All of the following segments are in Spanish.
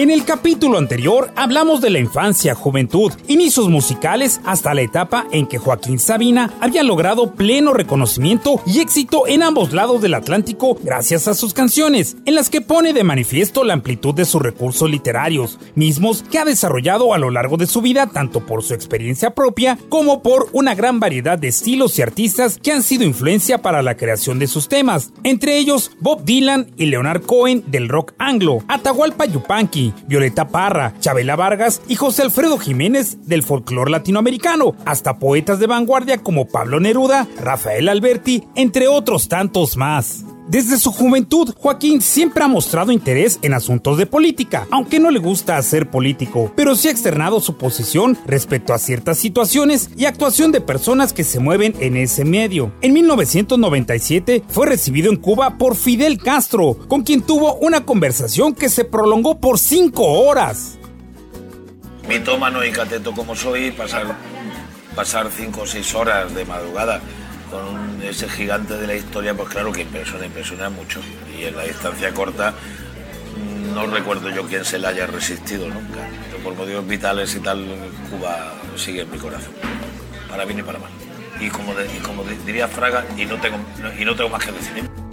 En el capítulo anterior hablamos de la infancia, juventud, inicios musicales hasta la etapa en que Joaquín Sabina había logrado pleno reconocimiento y éxito en ambos lados del Atlántico gracias a sus canciones, en las que pone de manifiesto la amplitud de sus recursos literarios, mismos que ha desarrollado a lo largo de su vida tanto por su experiencia propia como por una gran variedad de estilos y artistas que han sido influencia para la creación de sus temas, entre ellos Bob Dylan y Leonard Cohen del rock anglo, Atahualpa Yupanqui, Violeta Parra, Chabela Vargas y José Alfredo Jiménez del folclore latinoamericano, hasta poetas de vanguardia como Pablo Neruda, Rafael Alberti, entre otros tantos más. Desde su juventud, Joaquín siempre ha mostrado interés en asuntos de política, aunque no le gusta ser político, pero sí ha externado su posición respecto a ciertas situaciones y actuación de personas que se mueven en ese medio. En 1997 fue recibido en Cuba por Fidel Castro, con quien tuvo una conversación que se prolongó por cinco horas. Mitómano y cateto como soy, pasar, pasar cinco o seis horas de madrugada con ese gigante de la historia, pues claro que impresiona, impresiona mucho. Y en la distancia corta mm, no recuerdo yo quién se la haya resistido nunca. Pero por motivos vitales y tal, Cuba sigue en mi corazón. Para bien y para mal. Y como, como diría Fraga, y no tengo, y no tengo más que decir.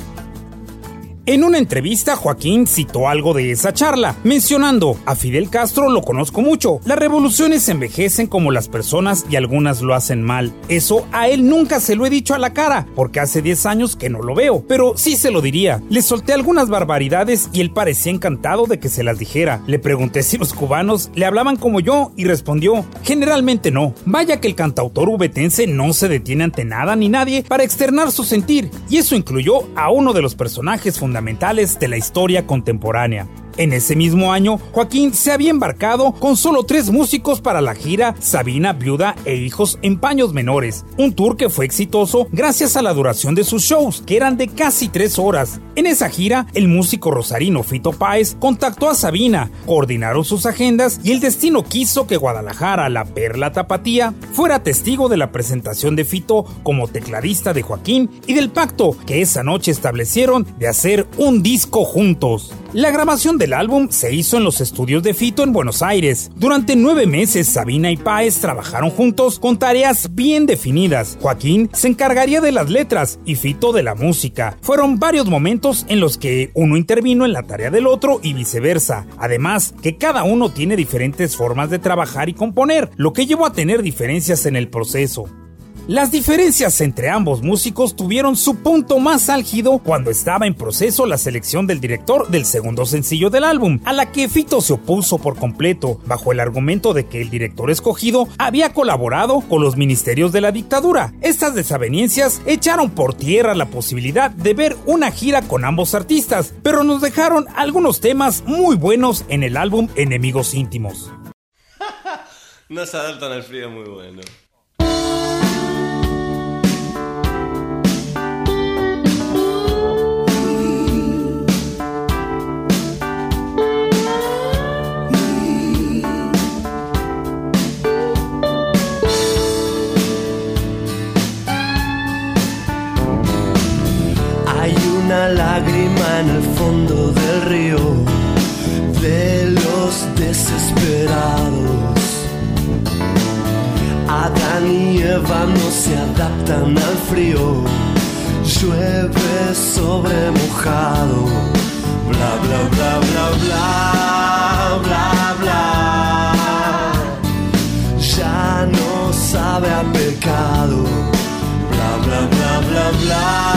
En una entrevista, Joaquín citó algo de esa charla, mencionando, a Fidel Castro lo conozco mucho, las revoluciones envejecen como las personas y algunas lo hacen mal. Eso a él nunca se lo he dicho a la cara, porque hace 10 años que no lo veo, pero sí se lo diría. Le solté algunas barbaridades y él parecía encantado de que se las dijera. Le pregunté si los cubanos le hablaban como yo y respondió, generalmente no. Vaya que el cantautor ubetense no se detiene ante nada ni nadie para externar su sentir, y eso incluyó a uno de los personajes fundamentales de la historia contemporánea. En ese mismo año, Joaquín se había embarcado con solo tres músicos para la gira Sabina, Viuda e Hijos en Paños Menores, un tour que fue exitoso gracias a la duración de sus shows, que eran de casi tres horas. En esa gira, el músico rosarino Fito Páez contactó a Sabina, coordinaron sus agendas y el destino quiso que Guadalajara, la perla tapatía, fuera testigo de la presentación de Fito como tecladista de Joaquín y del pacto que esa noche establecieron de hacer un disco juntos. La grabación del álbum se hizo en los estudios de Fito en Buenos Aires. Durante nueve meses, Sabina y Páez trabajaron juntos con tareas bien definidas. Joaquín se encargaría de las letras y Fito de la música. Fueron varios momentos en los que uno intervino en la tarea del otro y viceversa. Además, que cada uno tiene diferentes formas de trabajar y componer, lo que llevó a tener diferencias en el proceso. Las diferencias entre ambos músicos tuvieron su punto más álgido cuando estaba en proceso la selección del director del segundo sencillo del álbum, a la que Fito se opuso por completo, bajo el argumento de que el director escogido había colaborado con los ministerios de la dictadura. Estas desavenencias echaron por tierra la posibilidad de ver una gira con ambos artistas, pero nos dejaron algunos temas muy buenos en el álbum Enemigos Íntimos. No se adaptan al frío muy bueno. Una lágrima en el fondo del río de los desesperados. Adán y Eva no se adaptan al frío. Llueve sobre mojado. Bla bla bla bla bla bla bla. Ya no sabe a pecado. Bla bla bla bla bla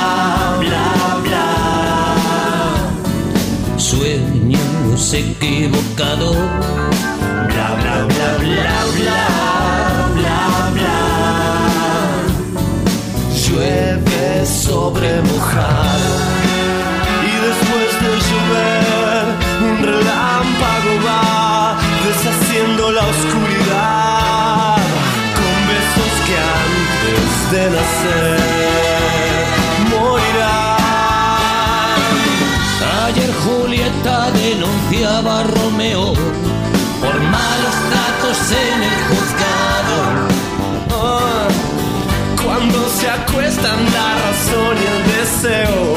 Sueños equivocados, bla bla bla bla bla bla bla. Llueve sobre mojado y después de llover un relámpago va deshaciendo la oscuridad con besos que antes de nacer acuestan la razón y el deseo,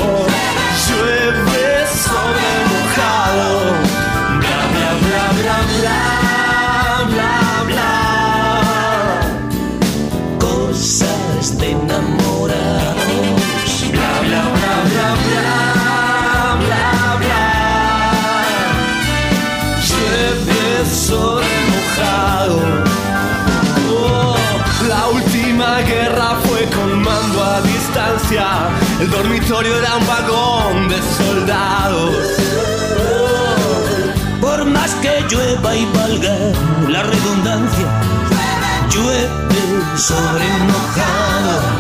El dormitorio era un vagón de soldados. Por más que llueva y valga la redundancia, llueve sobre mojado.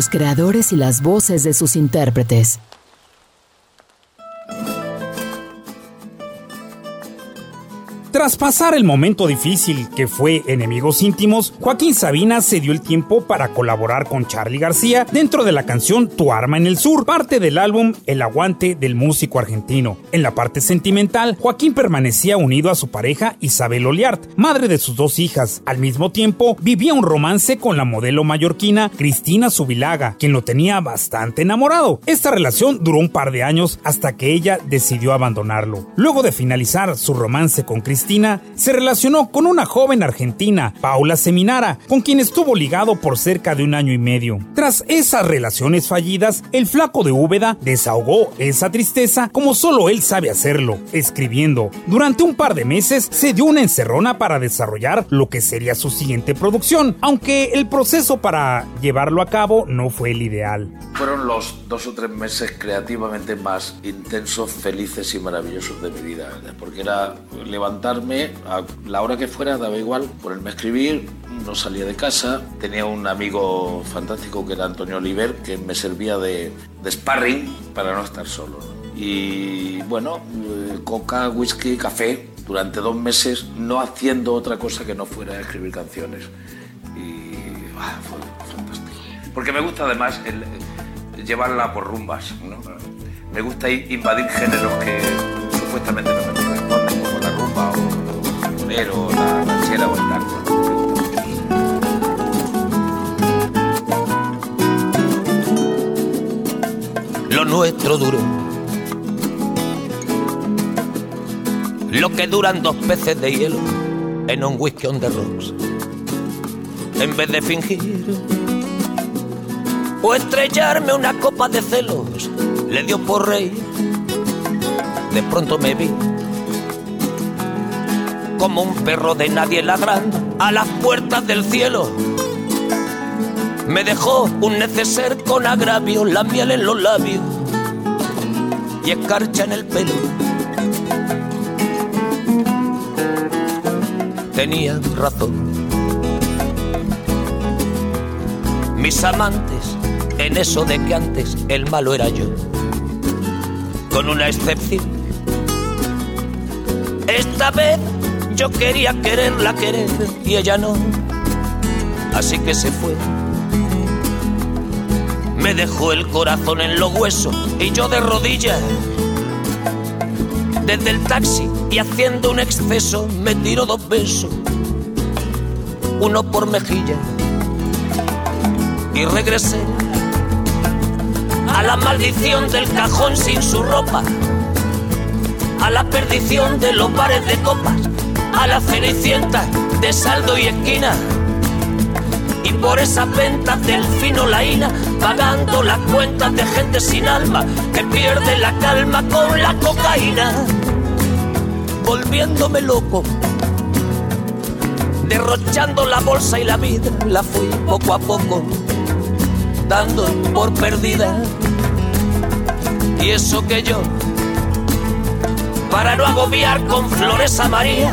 Los creadores y las voces de sus intérpretes. Tras pasar el momento difícil que fue Enemigos Íntimos, Joaquín Sabina se dio el tiempo para colaborar con Charlie García dentro de la canción Tu Arma en el Sur, parte del álbum El Aguante del músico argentino. En la parte sentimental, Joaquín permanecía unido a su pareja Isabel Oliart, madre de sus dos hijas. Al mismo tiempo, vivía un romance con la modelo mallorquina Cristina Subilaga, quien lo tenía bastante enamorado. Esta relación duró un par de años hasta que ella decidió abandonarlo. Luego de finalizar su romance con Cristina, Se relacionó con una joven argentina, Paula Seminara, con quien estuvo ligado por cerca de un año y medio. Tras esas relaciones fallidas, el flaco de Úbeda desahogó esa tristeza como solo él sabe hacerlo, escribiendo. Durante un par de meses se dio una encerrona para desarrollar lo que sería su siguiente producción, aunque el proceso para llevarlo a cabo no fue el ideal. Fueron los dos o tres meses creativamente más intensos, felices y maravillosos de mi vida, porque era a la hora que fuera, daba igual, ponerme a escribir, no salía de casa, tenía un amigo fantástico que era Antonio Oliver, que me servía de, de sparring para no estar solo. Y bueno, eh, coca, whisky, café, durante dos meses no haciendo otra cosa que no fuera escribir canciones. Y ah, fue fantástico. Porque me gusta además llevarla por rumbas. ¿no? Me gusta invadir géneros que supuestamente no me la rumba o bolero, la ranchera o. Lo nuestro duro. Lo que duran dos peces de hielo en un whisky on the rocks. En vez de fingir o estrellarme una copa de celos, le dio por rey. De pronto me vi como un perro de nadie ladrando a las puertas del cielo. Me dejó un neceser con agravio, la miel en los labios y escarcha en el pelo. Tenía razón. Mis amantes en eso de que antes el malo era yo. Con una excepción. Esta vez yo quería quererla querer y ella no. Así que se fue. Me dejó el corazón en los huesos y yo de rodillas. Desde el taxi y haciendo un exceso me tiró dos besos. Uno por mejilla. Y regresé a la maldición del cajón sin su ropa, a la perdición de los bares de copas, a la cenicienta de saldo y esquina. Y por esas ventas del fino laína, pagando las cuentas de gente sin alma que pierde la calma con la cocaína, volviéndome loco, derrochando la bolsa y la vida, la fui poco a poco dando por perdida. Y eso que yo, para no agobiar con flores a María,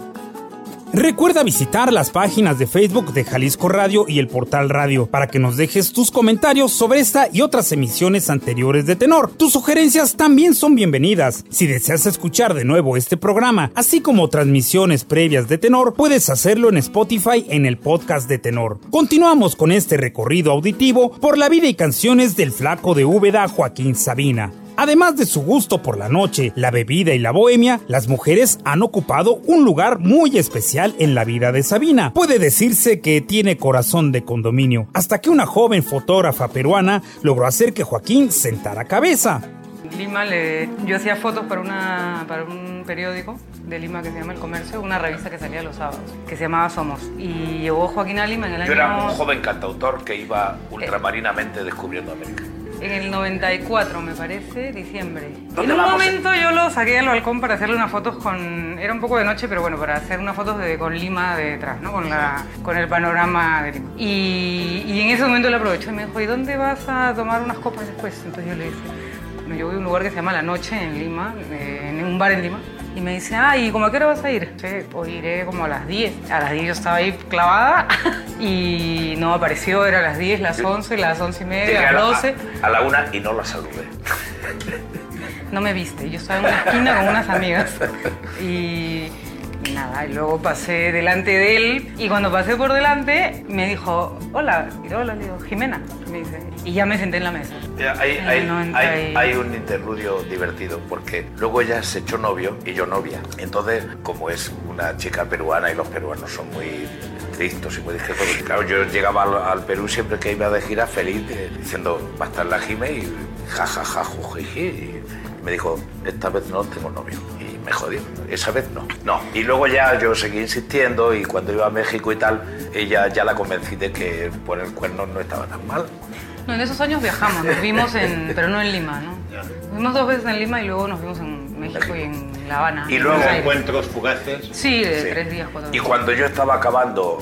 Recuerda visitar las páginas de Facebook de Jalisco Radio y el portal Radio para que nos dejes tus comentarios sobre esta y otras emisiones anteriores de Tenor. Tus sugerencias también son bienvenidas. Si deseas escuchar de nuevo este programa, así como transmisiones previas de Tenor, puedes hacerlo en Spotify en el podcast de Tenor. Continuamos con este recorrido auditivo por la vida y canciones del flaco de Úbeda Joaquín Sabina. Además de su gusto por la noche, la bebida y la bohemia, las mujeres han ocupado un lugar muy especial en la vida de Sabina. Puede decirse que tiene corazón de condominio, hasta que una joven fotógrafa peruana logró hacer que Joaquín sentara cabeza. Lima, le, yo hacía fotos para, una, para un periódico de Lima que se llama El Comercio, una revista que salía los sábados, que se llamaba Somos. Y llegó Joaquín a Lima en el año... Yo era un joven cantautor que iba ultramarinamente descubriendo América. En el 94, me parece, diciembre. ¿Dónde En un momento yo lo saqué al balcón para hacerle unas fotos con... Era un poco de noche, pero bueno, para hacer unas fotos de, con Lima detrás, ¿no? Con, la, con el panorama de Lima. Y, y en ese momento le aproveché y me dijo, ¿y dónde vas a tomar unas copas después? Entonces yo le dije, bueno, yo voy a un lugar que se llama La Noche en Lima, eh, en un bar en Lima. Y me dice, ah, ¿y cómo a qué hora vas a ir? Sí, pues iré como a las 10. A las 10 yo estaba ahí clavada y no apareció, era las 10, las 11, las 11 y media, a las la, 12. a la una y no la saludé. No me viste, yo estaba en una esquina con unas amigas. Y nada, y luego pasé delante de él y cuando pasé por delante me dijo, hola, y hola, le digo, Jimena, me dice. Y ya me senté en la mesa. Ya, Hay, En hay- el 90 hay- y- hay un interludio divertido porque luego ella se echó novio y yo novia. Entonces, como es una chica peruana y los peruanos son muy tristos y muy discretos, claro, yo llegaba al, al Perú siempre que iba de gira feliz eh, diciendo, va a estar la Jime y jajaja, jujiji. Y me dijo, esta vez no tengo novio. Y me jodió, esa vez no. No. Y luego ya yo seguí insistiendo y cuando iba a México y tal, ella ya la convencí de que poner cuernos no estaba tan mal. No, en esos años viajamos, nos vimos en, pero no en Lima, ¿no? Nos vimos dos veces en Lima y luego nos vimos en México y en La Habana. Y luego encuentros fugaces. Sí, de Sí. tres días, cuatro Y días. cuando yo estaba acabando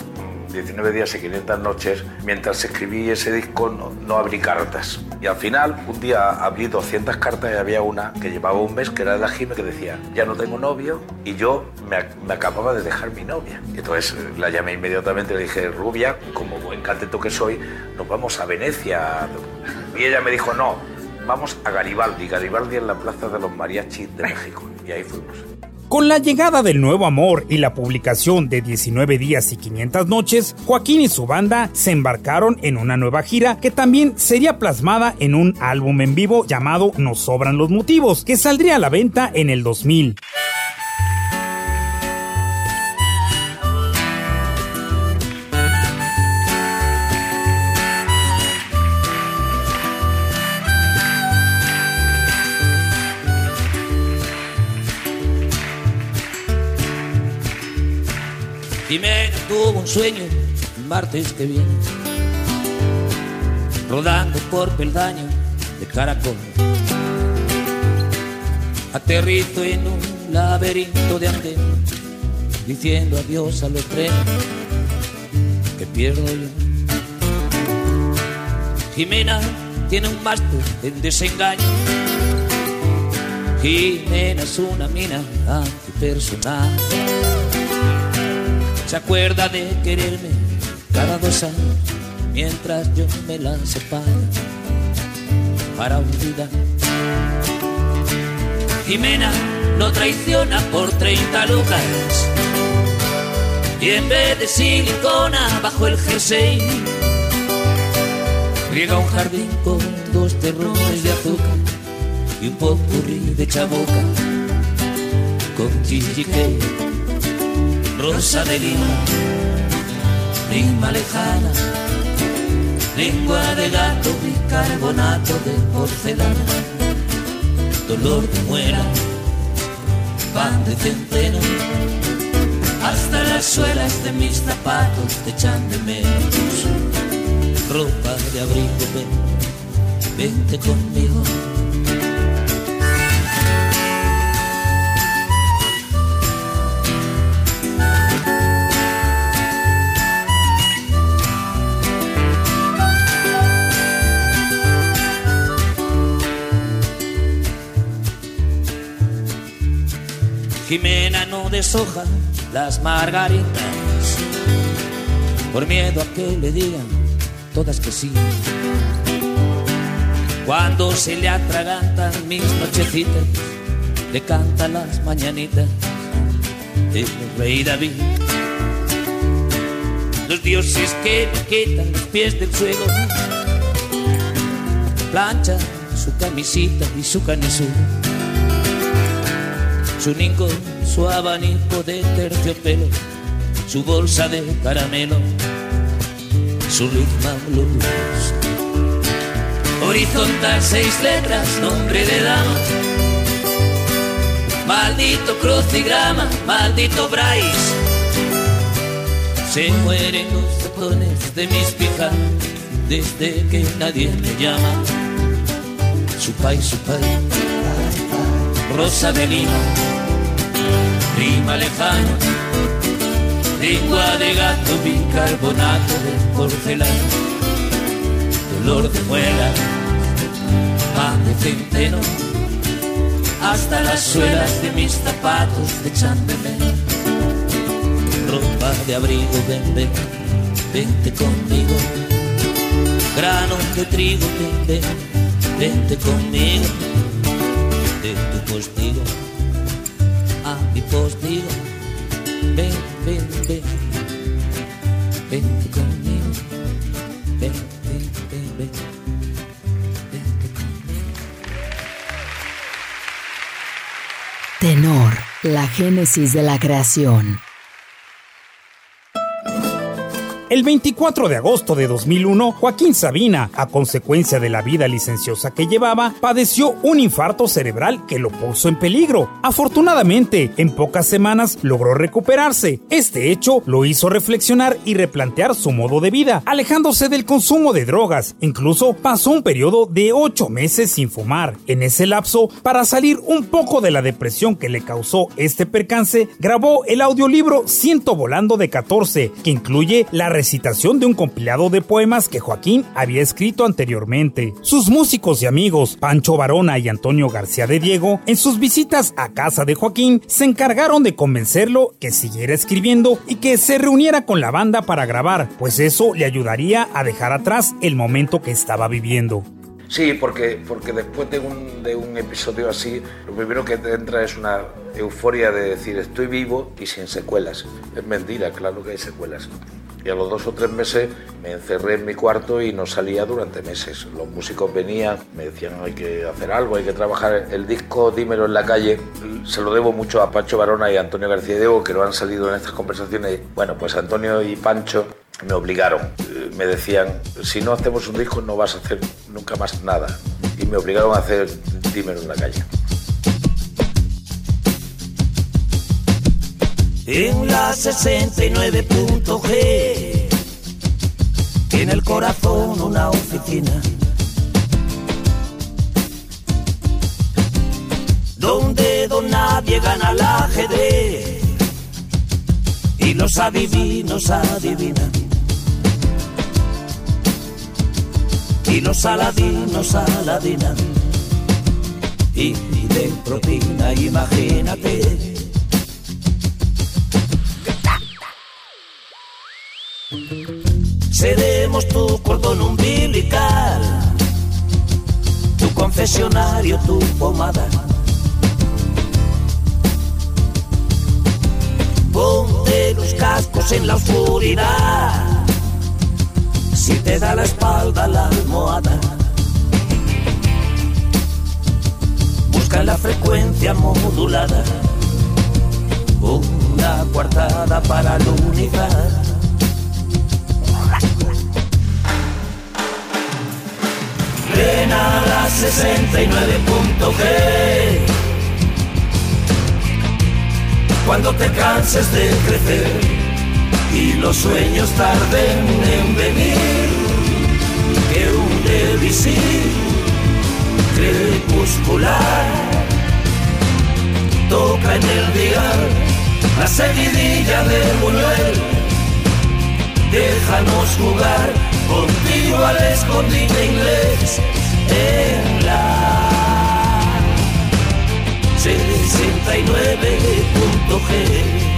19 días y 500 noches, mientras escribí ese disco no, no abrí cartas. Y al final, un día abrí 200 cartas y había una que llevaba un mes, que era de la Jime, que decía, ya no tengo novio, y yo me, me acababa de dejar mi novia. Y entonces eh, la llamé inmediatamente y le dije, Rubia, como buen canteto que soy, nos vamos a Venecia. Y ella me dijo, no, vamos a Garibaldi. Garibaldi en la Plaza de los Mariachis de México. Y ahí fuimos. Con la llegada del nuevo amor y la publicación de 19 días y 500 noches, Joaquín y su banda se embarcaron en una nueva gira que también sería plasmada en un álbum en vivo llamado Nos sobran los motivos, que saldría a la venta en el 2000. Jimena tuvo un sueño el martes que viene, rodando por peldaño de caracol. Aterrizo en un laberinto de andén, diciendo adiós a los trenes que pierdo yo. Jimena tiene un máster en desengaño. Jimena es una mina antipersonal se acuerda de quererme cada dos años mientras yo me la separo para olvidar. Jimena lo traiciona por 30 lucas y en vez de silicona bajo el jersey riega un jardín con dos terrones de azúcar y un popurrí de chaboca con chichique. Rosa de lima, prima lejana, lengua de gato, bicarbonato de porcelana, dolor de muela, pan de centeno, hasta las suelas de mis zapatos te echan de menos, ropa de abrigo, ven, vente conmigo. Jimena no deshoja las margaritas por miedo a que le digan todas que sí. Cuando se le atragantan mis nochecitas, le canta las mañanitas el rey David. Los dioses que le quitan los pies del suelo, plancha su camisita y su canisú su ninco, su abanico de terciopelo, su bolsa de caramelo, su ritmo blues. Horizontal seis letras, nombre de dama. Maldito crucigrama, maldito Bryce. Se mueren los botones de mis pijamas desde que nadie me llama. Su país, su país, rosa de lima prima lejana, lengua de gato, bicarbonato de porcelana, dolor de muela, pan de centeno, hasta las suelas de mis zapatos de ropa de abrigo, ven, ven, vente conmigo, grano de trigo, ven, ven, vente conmigo, de tu postigo a mi postigo. Ven, ven, ven, vente conmigo. Ven, ven, ven, ven. Vente conmigo. Tenor, la génesis de la creación. El 24 de agosto de 2001, Joaquín Sabina, a consecuencia de la vida licenciosa que llevaba, padeció un infarto cerebral que lo puso en peligro. Afortunadamente, en pocas semanas logró recuperarse. Este hecho lo hizo reflexionar y replantear su modo de vida, alejándose del consumo de drogas. Incluso pasó un periodo de 8 meses sin fumar. En ese lapso, para salir un poco de la depresión que le causó este percance, grabó el audiolibro Ciento Volando de 14, que incluye la recitación de un compilado de poemas que Joaquín había escrito anteriormente. Sus músicos y amigos, Pancho Barona y Antonio García de Diego, en sus visitas a casa de Joaquín, se encargaron de convencerlo que siguiera escribiendo y que se reuniera con la banda para grabar, pues eso le ayudaría a dejar atrás el momento que estaba viviendo. Sí, porque, porque después de un, de un episodio así, lo primero que te entra es una euforia de decir estoy vivo y sin secuelas. Es mentira, claro que hay secuelas. Y a los dos o tres meses me encerré en mi cuarto y no salía durante meses. Los músicos venían, me decían hay que hacer algo, hay que trabajar. El disco Dímelo en la calle se lo debo mucho a Pancho Barona y a Antonio García Diego, que no han salido en estas conversaciones. Bueno, pues Antonio y Pancho me obligaron. Eh, Me decían, si no hacemos un disco no vas a hacer nunca más nada. Y me obligaron a hacer Dímelo en la calle. En la 69.g. En el corazón una oficina. Donde don nadie gana el ajedrez. Y los adivinos adivinan. Y los aladinos aladinan. Y piden propina, imagínate. Seremos tu cordón umbilical, tu confesionario, tu pomada. Ponte los cascos en la oscuridad, si te da la espalda la almohada. Busca la frecuencia modulada. una coartada para la unidad. Ven a la 69.g Cuando te canses de crecer y los sueños tarden en venir, que un devisir crepuscular toca en el día la seguidilla de Buñuel. Déjanos jugar contigo al escondite inglés en la 69.g.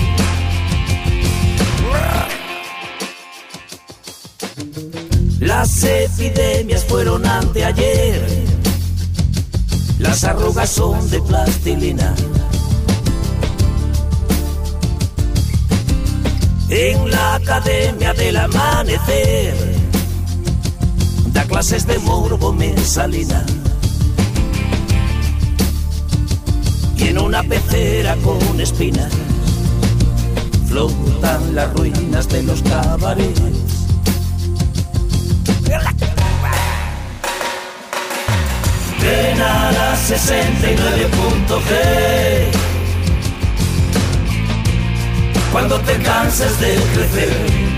Las epidemias fueron anteayer, las arrugas son de plastilina. En la Academia del Amanecer, da clases de morbo mensalina. Y en una pecera con espinas, flotan las ruinas de los cabarets. Ven a la 69.g Cuando te canses de crecer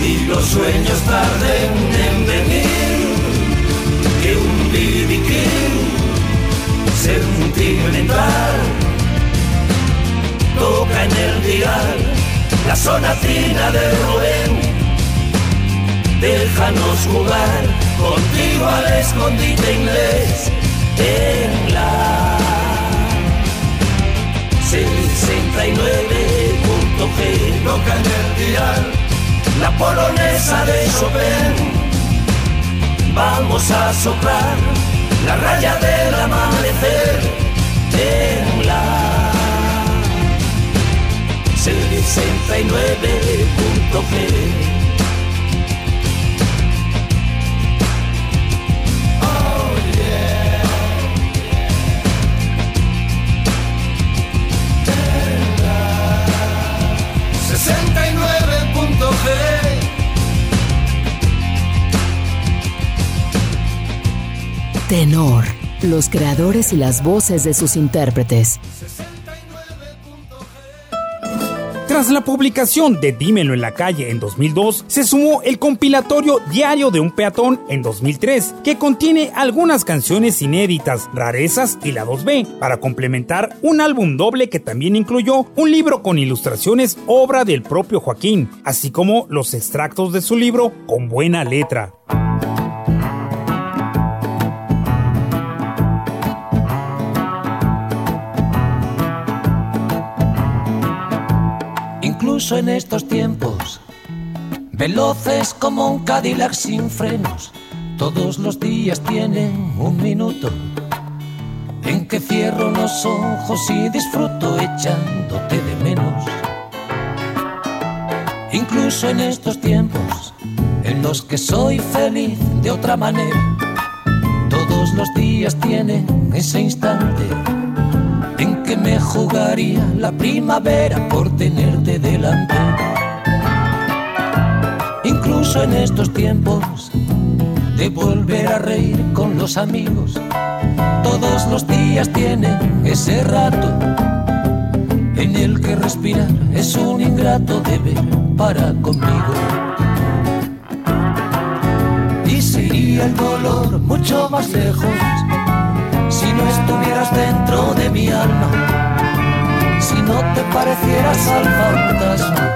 y los sueños tarden en venir, que un BB sentimental toca en el dial la sonatina de Rubén. Déjanos jugar contigo al escondite inglés en la 69.g la polonesa de Chopin. Vamos a soplar la raya del amanecer en la 69.g Tenor, los creadores y las voces de sus intérpretes. Tras la publicación de Dímelo en la calle en 2002, se sumó el compilatorio Diario de un peatón en 2003, que contiene algunas canciones inéditas, rarezas y la 2B, para complementar un álbum doble que también incluyó un libro con ilustraciones obra del propio Joaquín, así como los extractos de su libro con buena letra. Incluso en estos tiempos, veloces como un Cadillac sin frenos, todos los días tienen un minuto en que cierro los ojos y disfruto echándote de menos. Incluso en estos tiempos en los que soy feliz de otra manera, todos los días tienen ese instante me jugaría la primavera por tenerte delante. Incluso en estos tiempos de volver a reír con los amigos, todos los días tienen ese rato en el que respirar es un ingrato deber para conmigo. Y sería el dolor mucho más lejos si no estuvieras dentro de mi alma, si no te parecieras al fantasma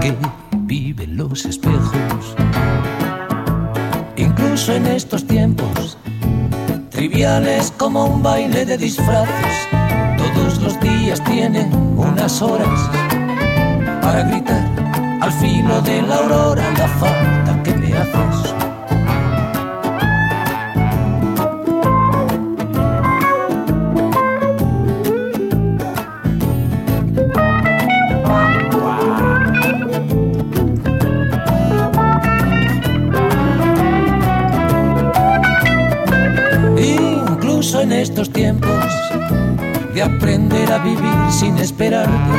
que vive en los espejos. Incluso en estos tiempos, triviales como un baile de disfraces, todos los días tienen unas horas para gritar al filo de la aurora la falta que me haces. De aprender a vivir sin esperarte,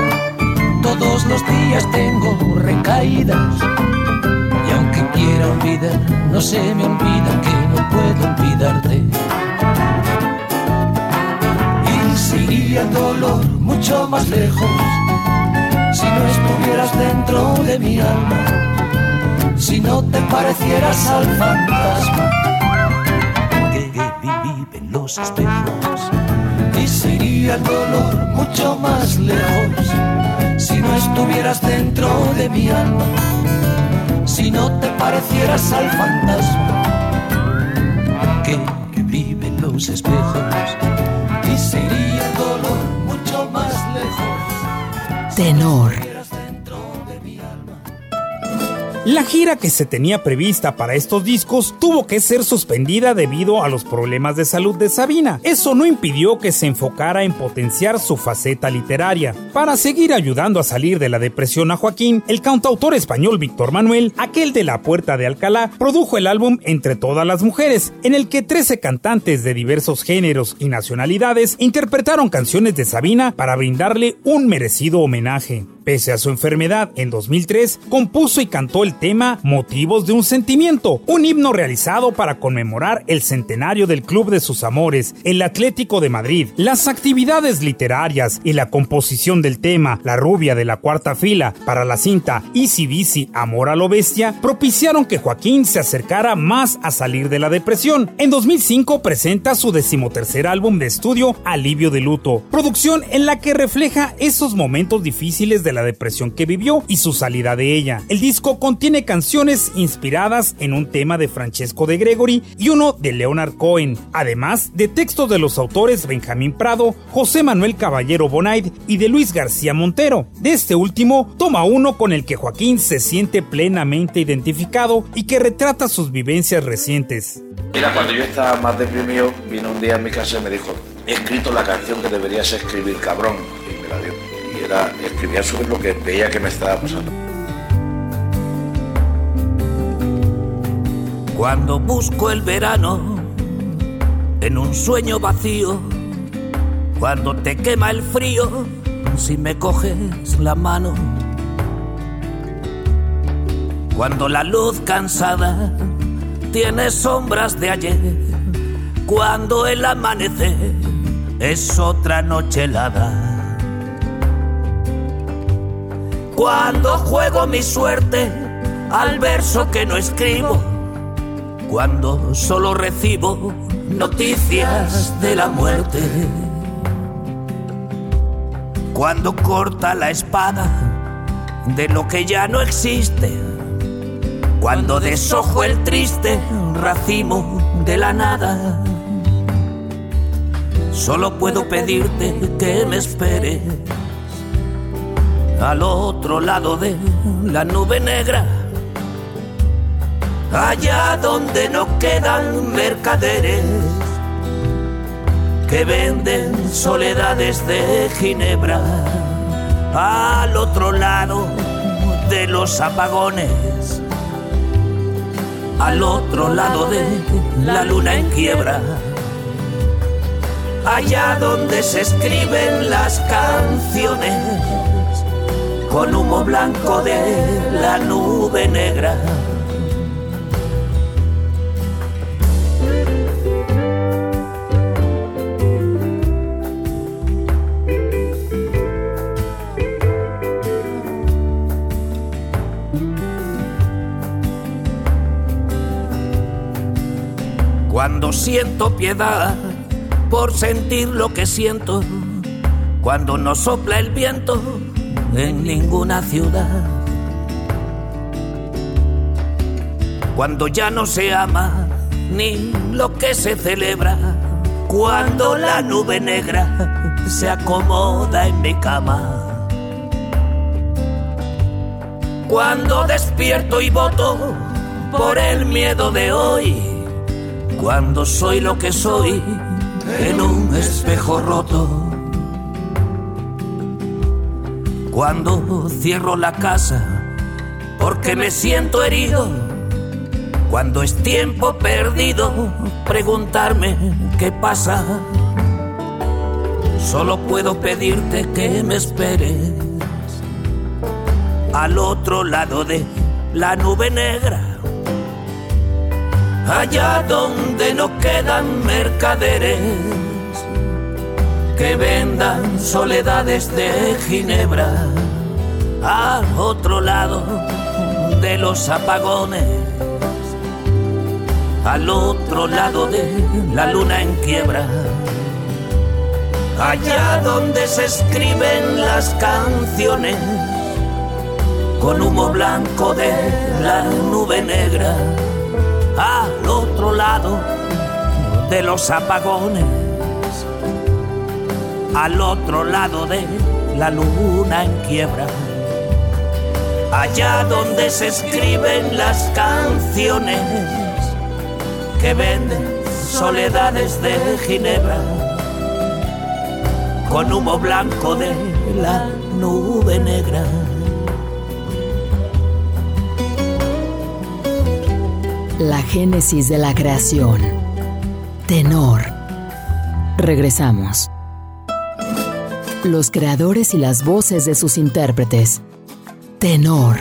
todos los días tengo recaídas. Y aunque quiera olvidar, no se me olvida que no puedo olvidarte. Y seguiría dolor mucho más lejos si no estuvieras dentro de mi alma, si no te parecieras al fantasma que vive en los espejos. Y sería el dolor mucho más lejos si no estuvieras dentro de mi alma, si no te parecieras al fantasma que, que vive en los espejos. Y sería el dolor mucho más lejos. Tenor. La gira que se tenía prevista para estos discos tuvo que ser suspendida debido a los problemas de salud de Sabina. Eso no impidió que se enfocara en potenciar su faceta literaria. Para seguir ayudando a salir de la depresión a Joaquín, el cantautor español Víctor Manuel, aquel de La Puerta de Alcalá, produjo el álbum Entre todas las mujeres, en el que 13 cantantes de diversos géneros y nacionalidades interpretaron canciones de Sabina para brindarle un merecido homenaje. Pese a su enfermedad, en 2003 compuso y cantó el tema Motivos de un Sentimiento, un himno realizado para conmemorar el centenario del Club de sus Amores, el Atlético de Madrid. Las actividades literarias y la composición del tema La rubia de la cuarta fila para la cinta Easy Dizzy Amor a lo Bestia propiciaron que Joaquín se acercara más a salir de la depresión. En 2005 presenta su decimotercer álbum de estudio Alivio de Luto, producción en la que refleja esos momentos difíciles de la depresión que vivió y su salida de ella. El disco contiene canciones inspiradas en un tema de Francesco de Gregory y uno de Leonard Cohen, además de textos de los autores Benjamín Prado, José Manuel Caballero Bonaid y de Luis García Montero. De este último, toma uno con el que Joaquín se siente plenamente identificado y que retrata sus vivencias recientes. Mira, cuando yo estaba más deprimido, vino un día en mi casa y me dijo, he escrito la canción que deberías escribir, cabrón. Escribía sobre lo que veía que me estaba pasando. Cuando busco el verano en un sueño vacío, cuando te quema el frío, si me coges la mano, cuando la luz cansada tiene sombras de ayer, cuando el amanecer es otra noche helada. Cuando juego mi suerte al verso que no escribo, cuando solo recibo noticias de la muerte. Cuando corta la espada de lo que ya no existe. Cuando deshojo el triste racimo de la nada. Solo puedo pedirte que me esperes al otro lado de la nube negra. Allá donde no quedan mercaderes que venden soledades de Ginebra, al otro lado de los apagones, al otro lado de la luna en quiebra, allá donde se escriben las canciones con humo blanco de la nube negra. Cuando siento piedad por sentir lo que siento, cuando no sopla el viento en ninguna ciudad, cuando ya no se ama ni lo que se celebra, cuando la nube negra se acomoda en mi cama, cuando despierto y voto por el miedo de hoy cuando soy lo que soy en un espejo roto. Cuando cierro la casa porque me siento herido. Cuando es tiempo perdido preguntarme qué pasa. Solo puedo pedirte que me esperes al otro lado de la nube negra. Allá donde no quedan mercaderes que vendan soledades de Ginebra. Al otro lado de los apagones. Al otro lado de la luna en quiebra allá donde se escriben las canciones, con humo blanco de la nube negra, al otro lado de los apagones, al otro lado de la luna en quiebra, allá donde se escriben las canciones que venden soledades de Ginebra con humo blanco de la nube negra. La génesis de la creación. Tenor. Regresamos. Los creadores y las voces de sus intérpretes. Tenor.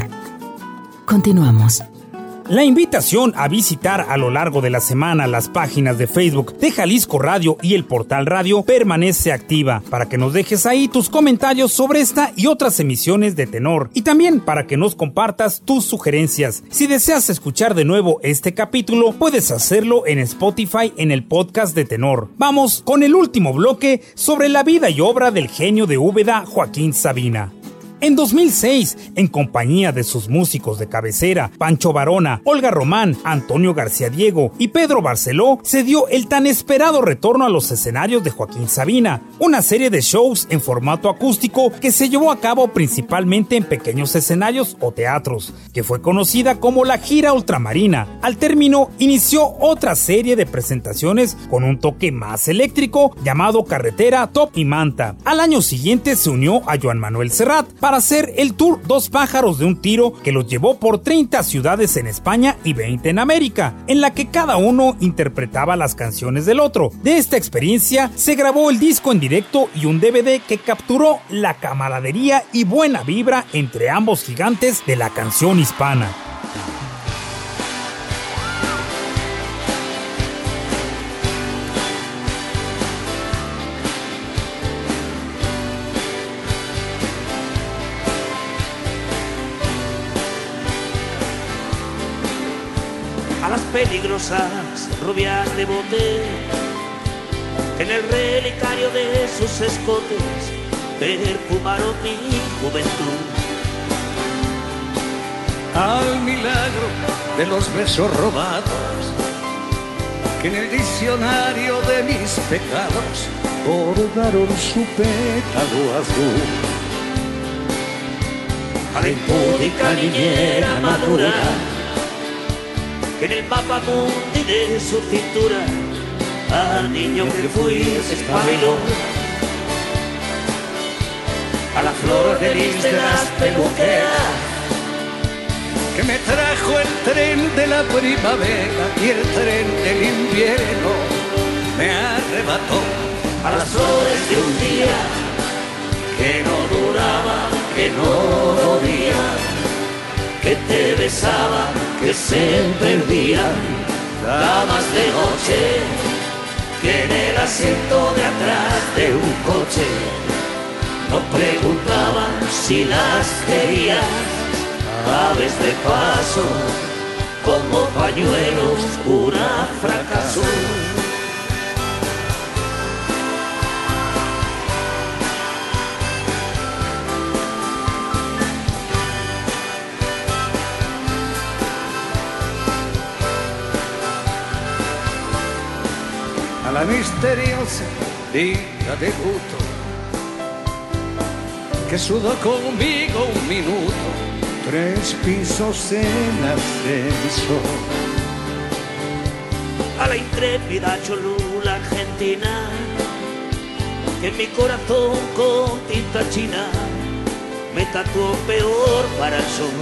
Continuamos. La invitación a visitar a lo largo de la semana las páginas de Facebook de Jalisco Radio y el portal radio permanece activa para que nos dejes ahí tus comentarios sobre esta y otras emisiones de tenor y también para que nos compartas tus sugerencias. Si deseas escuchar de nuevo este capítulo, puedes hacerlo en Spotify en el podcast de tenor. Vamos con el último bloque sobre la vida y obra del genio de Úbeda Joaquín Sabina. En 2006, en compañía de sus músicos de cabecera, Pancho Barona, Olga Román, Antonio García Diego y Pedro Barceló, se dio el tan esperado retorno a los escenarios de Joaquín Sabina, una serie de shows en formato acústico que se llevó a cabo principalmente en pequeños escenarios o teatros, que fue conocida como la gira ultramarina. Al término, inició otra serie de presentaciones con un toque más eléctrico llamado Carretera, Top y Manta. Al año siguiente se unió a Joan Manuel Serrat para hacer el tour Dos pájaros de un tiro que los llevó por 30 ciudades en España y 20 en América, en la que cada uno interpretaba las canciones del otro. De esta experiencia se grabó el disco en directo y un DVD que capturó la camaradería y buena vibra entre ambos gigantes de la canción hispana. Peligrosas rubias de bote en el relicario de sus escotes perfumaron mi juventud. Al milagro de los besos robados que en el diccionario de mis pecados bordaron su pétalo azul. A la impúdica niñera madura en el mapa mundi de su cintura al niño que fui se espabiló. A la flor de lis de las peluqueras que me trajo el tren de la primavera y el tren del invierno me arrebató a las flores de un día que no duraba, que no dolía, que te besaba que se perdían, damas de noche, que en el asiento de atrás de un coche no preguntaban si las querías, aves de paso, como pañuelos, una fracaso. La misteriosa vida de luto que sudó conmigo un minuto, tres pisos en ascenso. A la intrépida Cholula argentina que en mi corazón con tinta china me tatuó peor para el sol.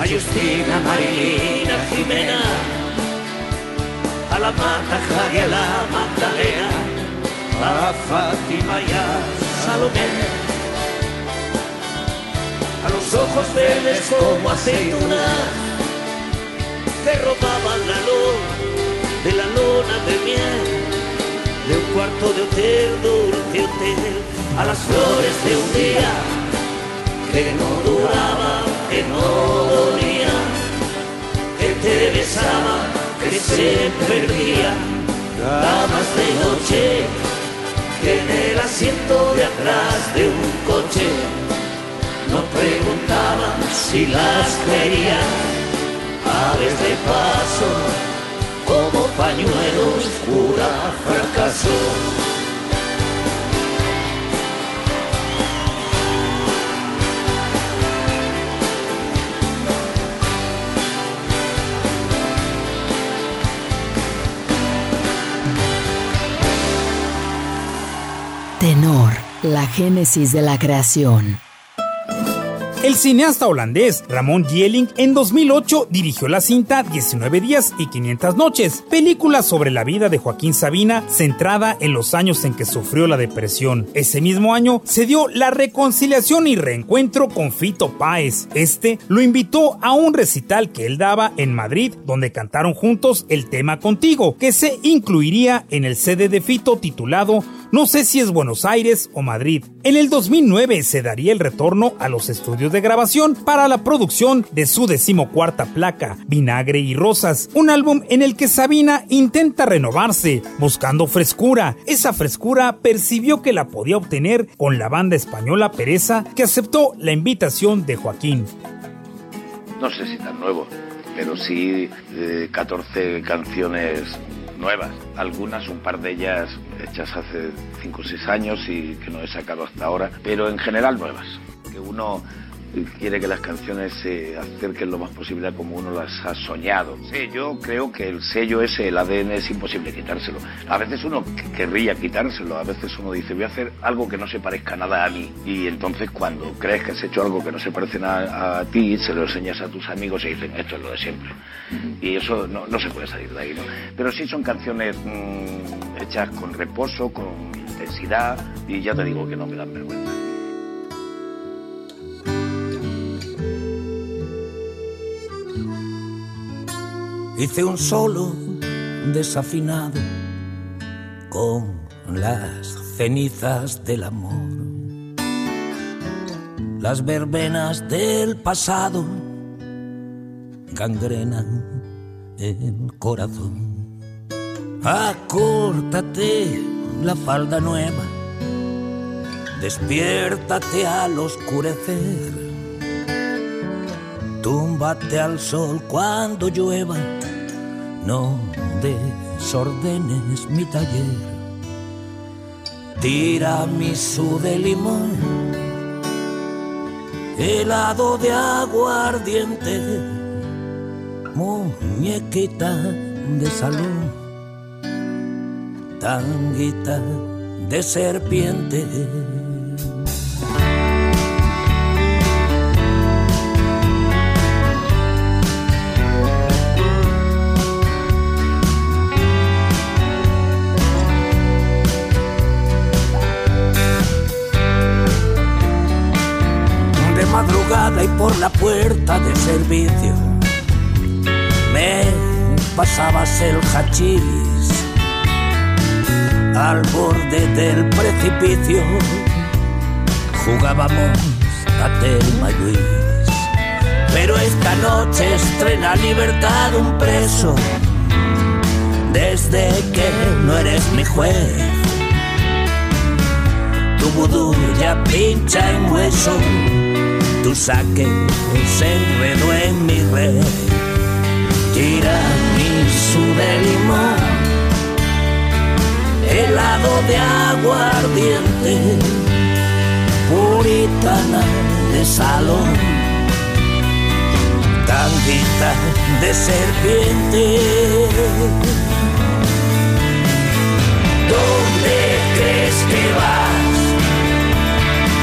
A Justina, Marilina, Jimena la Mata y a la Magdalena, a tus ojos verdes como aceitunas que robaban la luz de la luna de miel de un cuarto de hotel, dulce hotel, a las flores de un día que no duraba, que no dolía, que te besaba, que se perdía, damas de noche, que en el asiento de atrás de un coche no preguntaban si las quería, aves de paso, como pañuelos, pura fracaso. La génesis de la creación. El cineasta holandés Ramón Gieling en 2008 dirigió la cinta 19 días y 500 noches, película sobre la vida de Joaquín Sabina centrada en los años en que sufrió la depresión. Ese mismo año se dio la reconciliación y reencuentro con Fito Páez. Este lo invitó a un recital que él daba en Madrid, donde cantaron juntos el tema Contigo, que se incluiría en el CD de Fito titulado no sé si es Buenos Aires o Madrid. En el 2009 se daría el retorno a los estudios de grabación para la producción de su decimocuarta placa, Vinagre y Rosas, un álbum en el que Sabina intenta renovarse, buscando frescura. Esa frescura percibió que la podía obtener con la banda española Pereza, que aceptó la invitación de Joaquín. No sé si tan nuevo, pero sí 14 canciones nuevas. Algunas, un par de ellas hechas hace 5 o 6 años y que no he sacado hasta ahora, pero en general nuevas. Que uno quiere que las canciones se acerquen lo más posible a como uno las ha soñado. Sí, yo creo que el sello ese, el ADN, es imposible quitárselo. A veces uno querría quitárselo, a veces uno dice, voy a hacer algo que no se parezca nada a mí. Y entonces cuando crees que has hecho algo que no se parece nada a ti, se lo enseñas a tus amigos y dicen, esto es lo de siempre. Y eso no, no se puede salir de ahí, ¿no? Pero sí son canciones mmm, hechas con reposo, con intensidad, y ya te digo que no me dan vergüenza. Hice un solo desafinado con las cenizas del amor. Las verbenas del pasado gangrenan el corazón. Acórtate la falda nueva, despiértate al oscurecer, túmbate al sol cuando llueva no desordenes mi taller. Tiramisú de limón, helado de aguardiente, muñequita de salón, tanguita de serpiente. Y por la puerta de servicio me pasabas el hachís al borde del precipicio. Jugábamos a Telma Luis pero esta noche estrena libertad un preso. Desde que no eres mi juez tu vudú ya pincha en hueso tu saque se enredó en mi red. Tiramisú de limón, helado de aguardiente, puritana de salón, tanguita de serpiente. ¿Dónde crees que vas?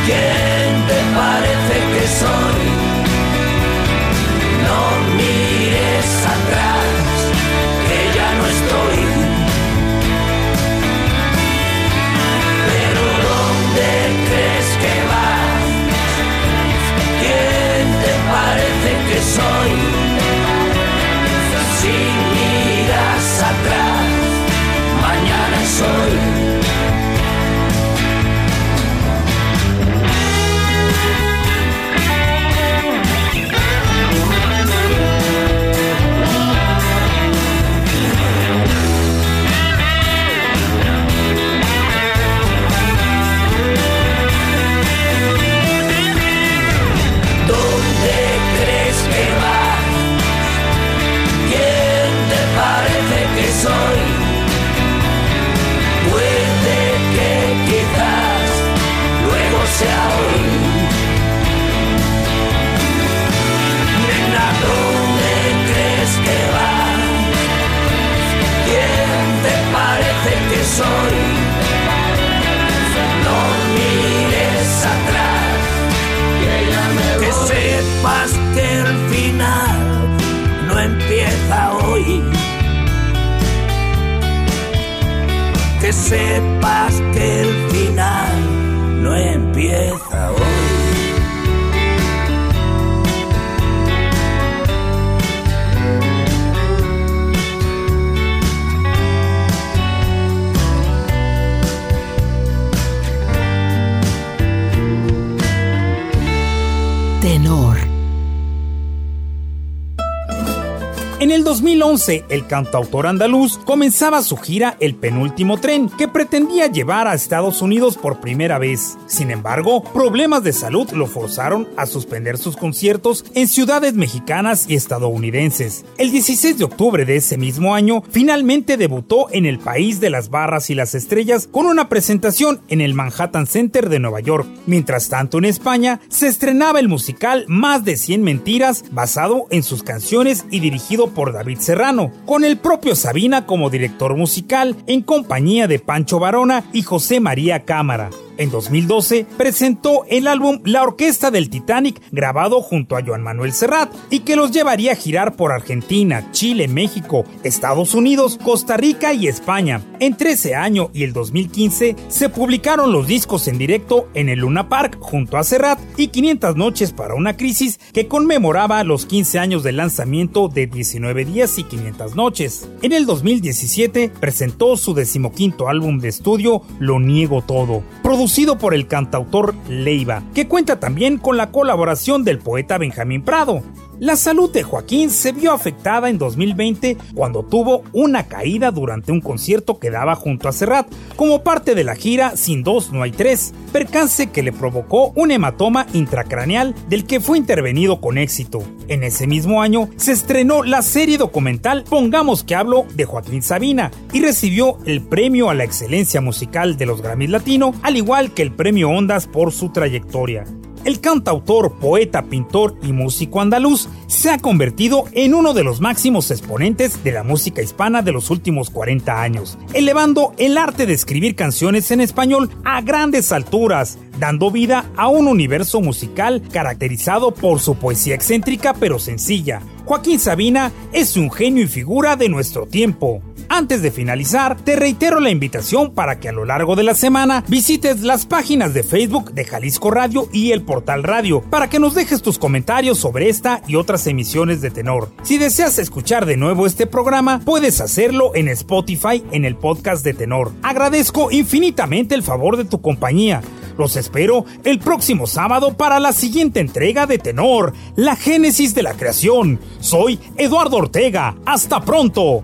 ¿Quién te parece que soy? No mires atrás, que ya no estoy. Pero ¿dónde crees que vas? ¿Quién te parece que soy? 2011, el cantautor andaluz comenzaba su gira El penúltimo tren, que pretendía llevar a Estados Unidos por primera vez. Sin embargo, problemas de salud lo forzaron a suspender sus conciertos en ciudades mexicanas y estadounidenses. El 16 de octubre de ese mismo año, finalmente debutó en el país de las barras y las estrellas con una presentación en el Manhattan Center de Nueva York. Mientras tanto, en España se estrenaba el musical Más de 100 Mentiras, basado en sus canciones y dirigido por David Serrano, con el propio Sabina como director musical en compañía de Pancho Varona y José María Cámara. En 2012 presentó el álbum La Orquesta del Titanic grabado junto a Joan Manuel Serrat y que los llevaría a girar por Argentina, Chile, México, Estados Unidos, Costa Rica y España. Entre ese año y el 2015 se publicaron los discos en directo en el Luna Park junto a Serrat y 500 noches para una crisis que conmemoraba los 15 años del lanzamiento de 19 días y 500 noches. En el 2017 presentó su decimoquinto álbum de estudio Lo Niego Todo, producido por el cantautor Leiva, que cuenta también con la colaboración del poeta Benjamín Prado. La salud de Joaquín se vio afectada en 2020 cuando tuvo una caída durante un concierto que daba junto a Serrat, como parte de la gira Sin dos no hay tres, percance que le provocó un hematoma intracraneal del que fue intervenido con éxito. En ese mismo año se estrenó la serie documental Pongamos que hablo de Joaquín Sabina y recibió el premio a la excelencia musical de los Grammys Latino, al igual que el premio Ondas por su trayectoria el cantautor, poeta, pintor y músico andaluz se ha convertido en uno de los máximos exponentes de la música hispana de los últimos 40 años, elevando el arte de escribir canciones en español a grandes alturas, dando vida a un universo musical caracterizado por su poesía excéntrica pero sencilla. Joaquín Sabina es un genio y figura de nuestro tiempo. Antes de finalizar, te reitero la invitación para que a lo largo de la semana visites las páginas de Facebook de Jalisco Radio y el portal Radio para que nos dejes tus comentarios sobre esta y otras emisiones de tenor. Si deseas escuchar de nuevo este programa, puedes hacerlo en Spotify en el podcast de tenor. Agradezco infinitamente el favor de tu compañía. Los espero el próximo sábado para la siguiente entrega de Tenor, la génesis de la creación. Soy Eduardo Ortega. Hasta pronto.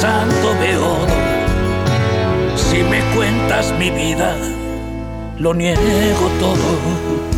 Santo beodo. Si me cuentas mi vida, lo niego todo.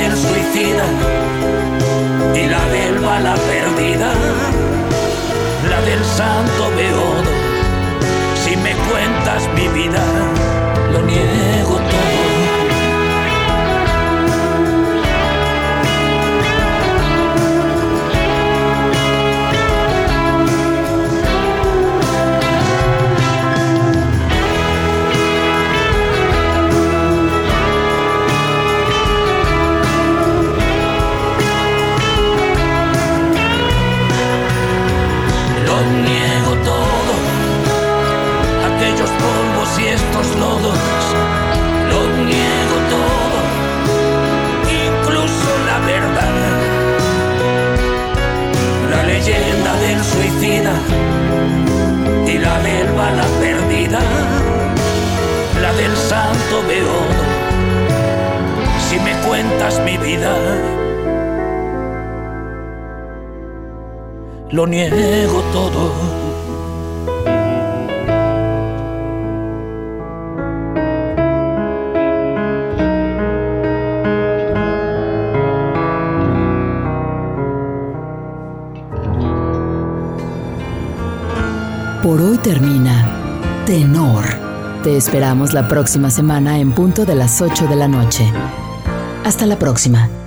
Del suicida y la del bala perdida. La del santo beodo. Si me cuentas mi vida, y la del bala perdida. La del santo beodo. Si me cuentas mi vida. lo niego todo. Por hoy termina Tenor. Te esperamos la próxima semana en punto de las 8 de la noche. Hasta la próxima.